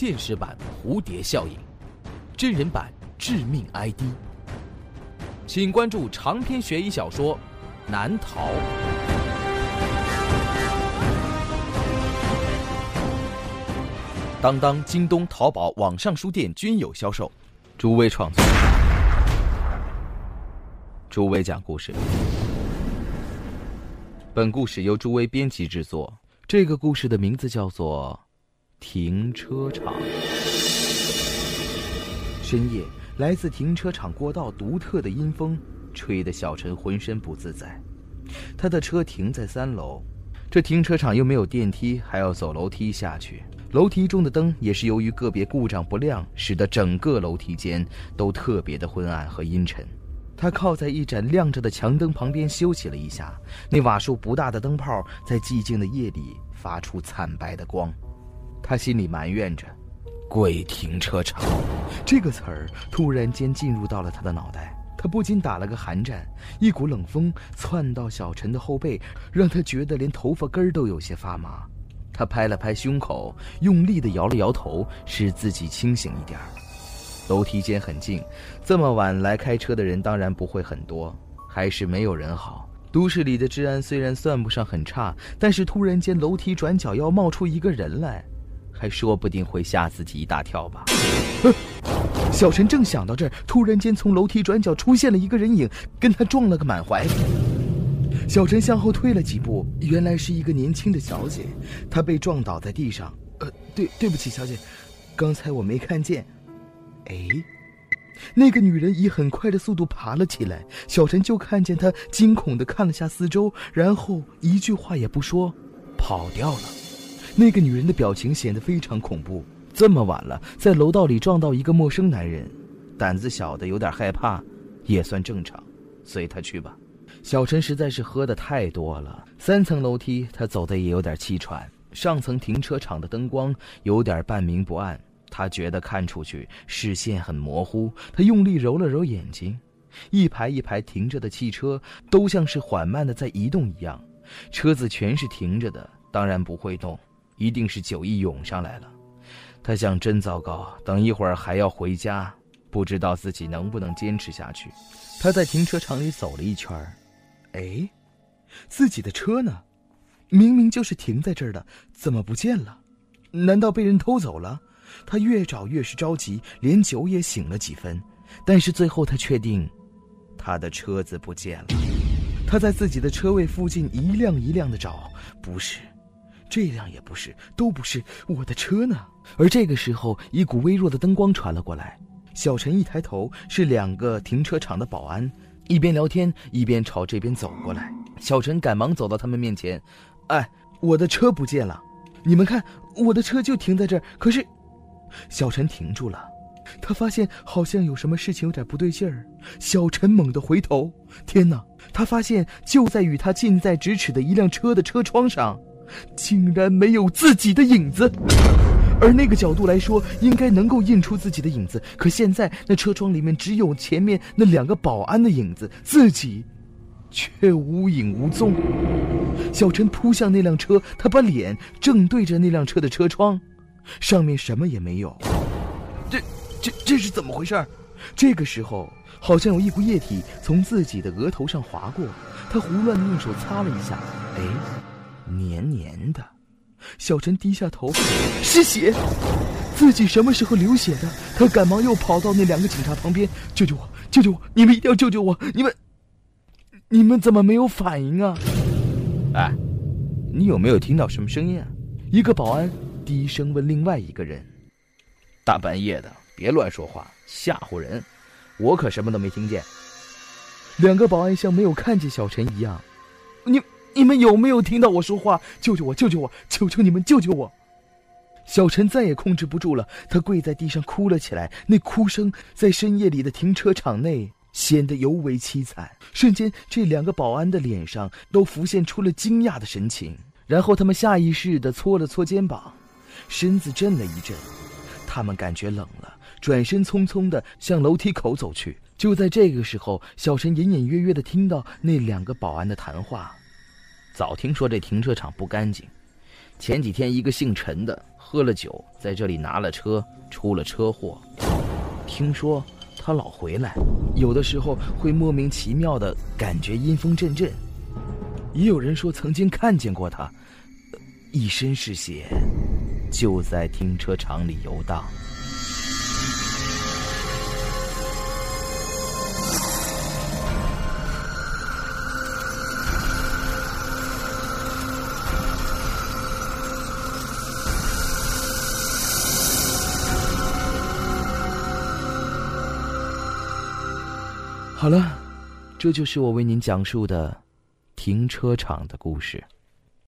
现实版蝴蝶效应，真人版致命 ID。请关注长篇悬疑小说《难逃》。当当、京东、淘宝网上书店均有销售。诸位创作，诸位讲故事。本故事由诸位编辑制作。这个故事的名字叫做《停车场》。深夜，来自停车场过道独特的阴风，吹得小陈浑身不自在。他的车停在三楼，这停车场又没有电梯，还要走楼梯下去。楼梯中的灯也是由于个别故障不亮，使得整个楼梯间都特别的昏暗和阴沉。他靠在一盏亮着的墙灯旁边休息了一下，那瓦数不大的灯泡在寂静的夜里发出惨白的光。他心里埋怨着：“鬼停车场。”这个词儿突然间进入到了他的脑袋，他不禁打了个寒战，一股冷风窜到小陈的后背，让他觉得连头发根儿都有些发麻。他拍了拍胸口，用力地摇了摇头，使自己清醒一点儿。楼梯间很静，这么晚来开车的人当然不会很多，还是没有人好。都市里的治安虽然算不上很差，但是突然间楼梯转角要冒出一个人来，还说不定会吓自己一大跳吧。小陈正想到这儿，突然间从楼梯转角出现了一个人影，跟他撞了个满怀。小陈向后退了几步，原来是一个年轻的小姐，她被撞倒在地上。呃，对，对不起，小姐，刚才我没看见。哎，那个女人以很快的速度爬了起来，小陈就看见她惊恐的看了下四周，然后一句话也不说，跑掉了。那个女人的表情显得非常恐怖。这么晚了，在楼道里撞到一个陌生男人，胆子小的有点害怕，也算正常。随他去吧。小陈实在是喝的太多了，三层楼梯他走的也有点气喘。上层停车场的灯光有点半明不暗，他觉得看出去视线很模糊。他用力揉了揉眼睛，一排一排停着的汽车都像是缓慢的在移动一样，车子全是停着的，当然不会动，一定是酒意涌上来了。他想，真糟糕，等一会儿还要回家，不知道自己能不能坚持下去。他在停车场里走了一圈。哎，自己的车呢？明明就是停在这儿的，怎么不见了？难道被人偷走了？他越找越是着急，连酒也醒了几分。但是最后他确定，他的车子不见了。他在自己的车位附近一辆一辆的找，不是，这辆也不是，都不是。我的车呢？而这个时候，一股微弱的灯光传了过来。小陈一抬头，是两个停车场的保安。一边聊天一边朝这边走过来，小陈赶忙走到他们面前，哎，我的车不见了，你们看，我的车就停在这儿。可是，小陈停住了，他发现好像有什么事情有点不对劲儿。小陈猛地回头，天哪！他发现就在与他近在咫尺的一辆车的车窗上，竟然没有自己的影子。而那个角度来说，应该能够印出自己的影子。可现在那车窗里面只有前面那两个保安的影子，自己却无影无踪。小陈扑向那辆车，他把脸正对着那辆车的车窗，上面什么也没有。这、这、这是怎么回事？这个时候，好像有一股液体从自己的额头上划过，他胡乱的用手擦了一下，哎，黏黏的。小陈低下头，是血，自己什么时候流血的？他赶忙又跑到那两个警察旁边，救救我，救救我！你们一定要救救我！你们，你们怎么没有反应啊？哎，你有没有听到什么声音啊？一个保安低声问另外一个人。大半夜的，别乱说话，吓唬人！我可什么都没听见。两个保安像没有看见小陈一样，你。你们有没有听到我说话？救救我！救救我！求求你们救救我！小陈再也控制不住了，他跪在地上哭了起来。那哭声在深夜里的停车场内显得尤为凄惨。瞬间，这两个保安的脸上都浮现出了惊讶的神情，然后他们下意识地搓了搓肩膀，身子震了一震。他们感觉冷了，转身匆匆地向楼梯口走去。就在这个时候，小陈隐隐约约地听到那两个保安的谈话。早听说这停车场不干净，前几天一个姓陈的喝了酒，在这里拿了车，出了车祸。听说他老回来，有的时候会莫名其妙的感觉阴风阵阵。也有人说曾经看见过他，一身是血，就在停车场里游荡。好了，这就是我为您讲述的停车场的故事。